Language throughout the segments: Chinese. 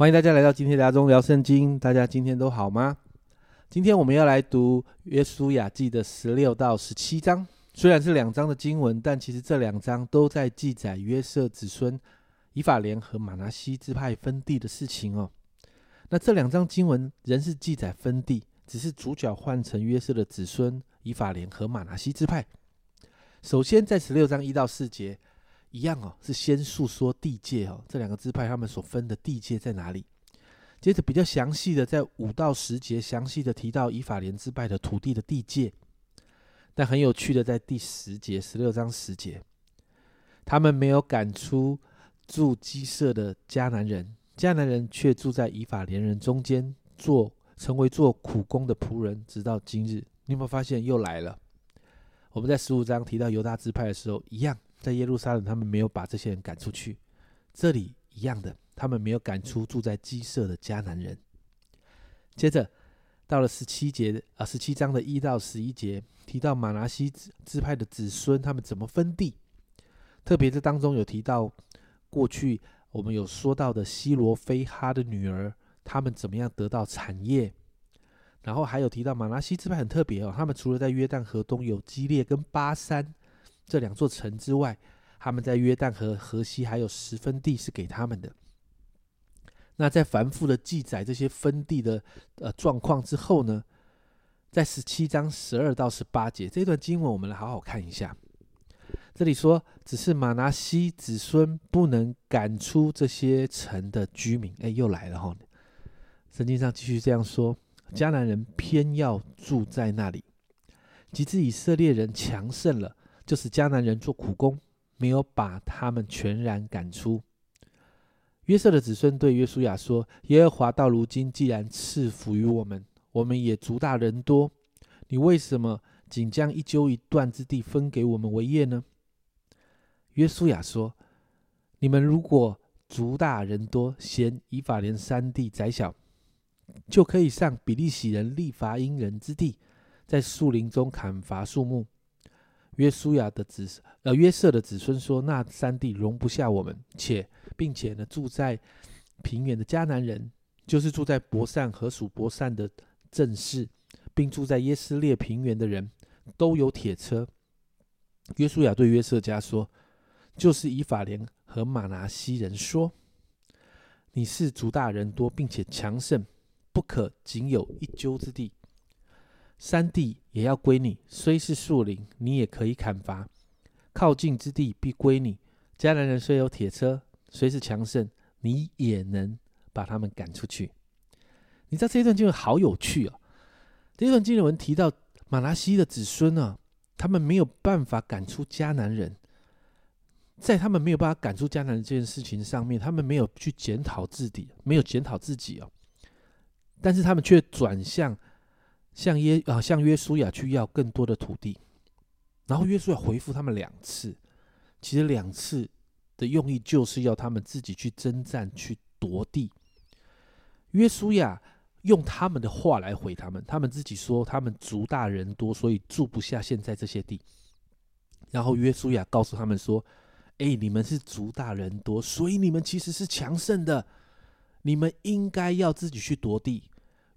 欢迎大家来到今天的阿中聊圣经，大家今天都好吗？今天我们要来读约书亚记的十六到十七章，虽然是两章的经文，但其实这两章都在记载约瑟子孙以法莲和马拿西支派分地的事情哦。那这两章经文仍是记载分地，只是主角换成约瑟的子孙以法莲和马拿西支派。首先在十六章一到四节。一样哦，是先诉说地界哦，这两个支派他们所分的地界在哪里？接着比较详细的在五到十节详细的提到以法莲支派的土地的地界，但很有趣的在第十节十六章十节，他们没有赶出住鸡舍的迦南人，迦南人却住在以法莲人中间，做成为做苦工的仆人，直到今日。你有没有发现又来了？我们在十五章提到犹大支派的时候，一样。在耶路撒冷，他们没有把这些人赶出去。这里一样的，他们没有赶出住在鸡舍的迦南人。接着到了十七节啊，十七章的一到十一节，提到马拿西支支派的子孙他们怎么分地。特别这当中有提到过去我们有说到的西罗非哈的女儿，他们怎么样得到产业。然后还有提到马拿西支派很特别哦，他们除了在约旦河东有基列跟巴山。这两座城之外，他们在约旦河河西还有十分地是给他们的。那在繁复的记载这些分地的呃状况之后呢，在十七章十二到十八节这段经文，我们来好好看一下。这里说，只是马拿西子孙不能赶出这些城的居民。哎，又来了哈！圣经上继续这样说：迦南人偏要住在那里，及至以色列人强盛了。就是迦南人做苦工，没有把他们全然赶出。约瑟的子孙对约书亚说：“耶和华到如今既然赐福于我们，我们也族大人多，你为什么仅将一揪一段之地分给我们为业呢？”约书亚说：“你们如果族大人多，嫌以法莲山地窄小，就可以上比利洗人利伐因人之地，在树林中砍伐树木。”约书亚的子呃约瑟的子孙说：“那山地容不下我们，且并且呢住在平原的迦南人，就是住在伯善和属伯善的正士，并住在耶斯列平原的人都有铁车。”约书亚对约瑟家说：“就是以法莲和马拿西人说，你是族大人多，并且强盛，不可仅有一揪之地。”山地也要归你，虽是树林，你也可以砍伐；靠近之地必归你。迦南人虽有铁车，虽是强盛，你也能把他们赶出去。你知道这一段经文好有趣哦。这一段经文提到马拉西的子孙啊，他们没有办法赶出迦南人，在他们没有办法赶出迦南人这件事情上面，他们没有去检讨自己，没有检讨自己哦，但是他们却转向。向耶啊，向约书亚去要更多的土地，然后约书亚回复他们两次，其实两次的用意就是要他们自己去征战去夺地。约书亚用他们的话来回他们，他们自己说他们族大人多，所以住不下现在这些地。然后约书亚告诉他们说：“哎，你们是族大人多，所以你们其实是强盛的，你们应该要自己去夺地。”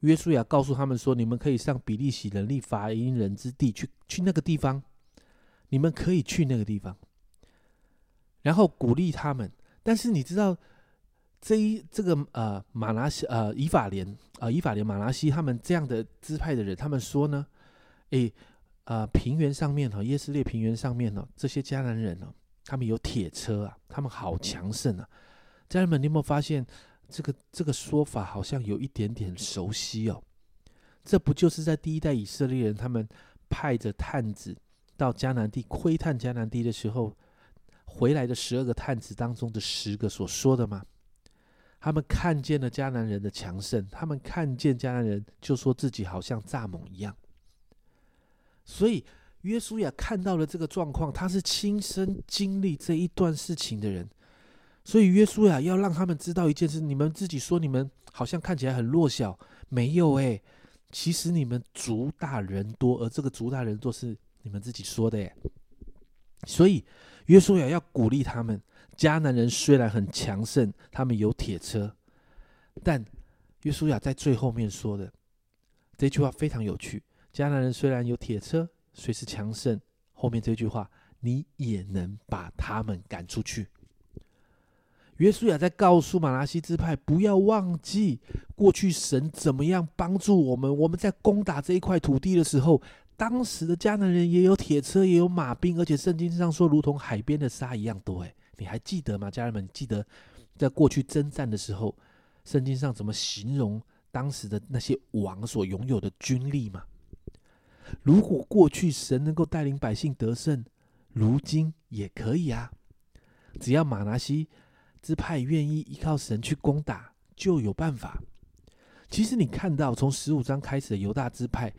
约书亚告诉他们说：“你们可以上比利洗人立法因人之地去，去那个地方，你们可以去那个地方。”然后鼓励他们。但是你知道，这一这个呃马拉西呃以法莲呃以法莲马拉西他们这样的支派的人，他们说呢：“诶，呃平原上面哈耶斯列平原上面呢，这些迦南人呢，他们有铁车啊，他们好强盛啊。”家人们，你有没有发现？这个这个说法好像有一点点熟悉哦，这不就是在第一代以色列人他们派着探子到迦南地窥探迦南地的时候，回来的十二个探子当中的十个所说的吗？他们看见了迦南人的强盛，他们看见迦南人就说自己好像蚱蜢一样。所以约书亚看到了这个状况，他是亲身经历这一段事情的人。所以约书亚要让他们知道一件事：你们自己说你们好像看起来很弱小，没有诶，其实你们族大人多，而这个族大人多是你们自己说的耶。所以约书亚要鼓励他们：迦南人虽然很强盛，他们有铁车，但约书亚在最后面说的这句话非常有趣：迦南人虽然有铁车，虽是强盛，后面这句话你也能把他们赶出去。约书亚在告诉马拉西支派，不要忘记过去神怎么样帮助我们。我们在攻打这一块土地的时候，当时的迦南人也有铁车，也有马兵，而且圣经上说，如同海边的沙一样多。哎，你还记得吗？家人们，记得在过去征战的时候，圣经上怎么形容当时的那些王所拥有的军力吗？如果过去神能够带领百姓得胜，如今也可以啊。只要马拿西。支派愿意依靠神去攻打，就有办法。其实你看到从十五章开始的犹大支派，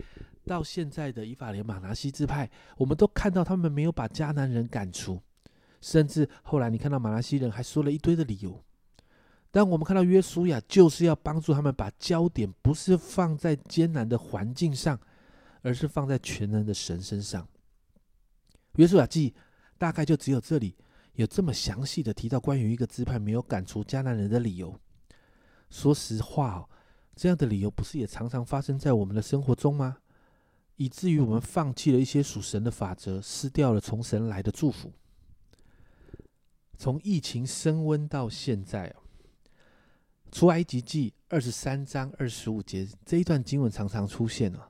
到现在的以法莲马拿西支派，我们都看到他们没有把迦南人赶出，甚至后来你看到马拿西人还说了一堆的理由。但我们看到约书亚就是要帮助他们，把焦点不是放在艰难的环境上，而是放在全能的神身上。约书亚记大概就只有这里。有这么详细的提到关于一个支派没有赶出迦南人的理由。说实话哦，这样的理由不是也常常发生在我们的生活中吗？以至于我们放弃了一些属神的法则，失掉了从神来的祝福。从疫情升温到现在哦，出埃及记二十三章二十五节这一段经文常常出现了。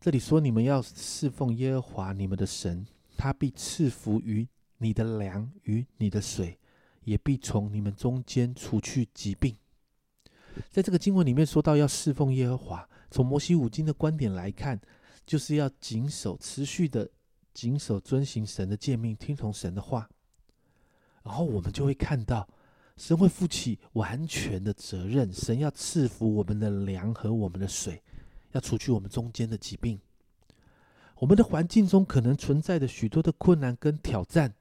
这里说：“你们要侍奉耶和华你们的神，他必赐福于。”你的粮与你的水，也必从你们中间除去疾病。在这个经文里面说到要侍奉耶和华，从摩西五经的观点来看，就是要谨守、持续的谨守、遵行神的诫命，听从神的话。然后我们就会看到，神会负起完全的责任，神要赐福我们的粮和我们的水，要除去我们中间的疾病。我们的环境中可能存在着许多的困难跟挑战。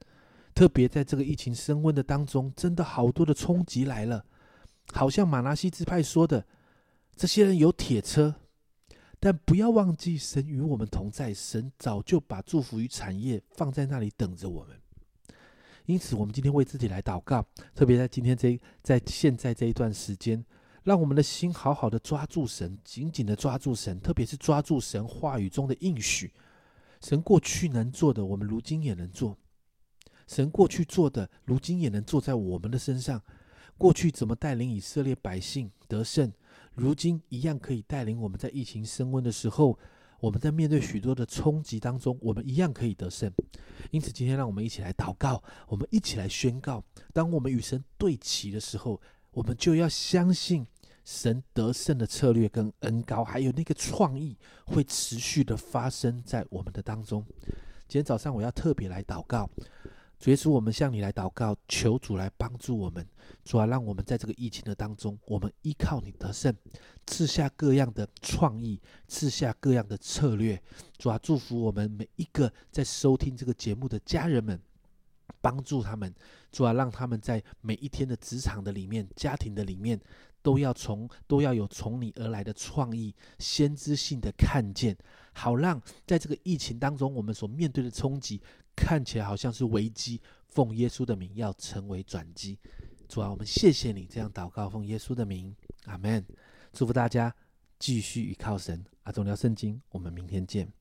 特别在这个疫情升温的当中，真的好多的冲击来了。好像马拉西支派说的，这些人有铁车，但不要忘记神与我们同在，神早就把祝福与产业放在那里等着我们。因此，我们今天为自己来祷告，特别在今天这在现在这一段时间，让我们的心好好的抓住神，紧紧的抓住神，特别是抓住神话语中的应许。神过去能做的，我们如今也能做。神过去做的，如今也能做在我们的身上。过去怎么带领以色列百姓得胜，如今一样可以带领我们在疫情升温的时候，我们在面对许多的冲击当中，我们一样可以得胜。因此，今天让我们一起来祷告，我们一起来宣告：当我们与神对齐的时候，我们就要相信神得胜的策略跟恩高，还有那个创意会持续的发生在我们的当中。今天早上我要特别来祷告。主耶稣，我们向你来祷告，求主来帮助我们，主啊，让我们在这个疫情的当中，我们依靠你得胜，赐下各样的创意，赐下各样的策略，主啊，祝福我们每一个在收听这个节目的家人们，帮助他们，主啊，让他们在每一天的职场的里面、家庭的里面，都要从都要有从你而来的创意、先知性的看见，好让在这个疫情当中，我们所面对的冲击。看起来好像是危机，奉耶稣的名要成为转机。主啊，我们谢谢你这样祷告，奉耶稣的名，阿门。祝福大家继续依靠神。阿忠聊圣经，我们明天见。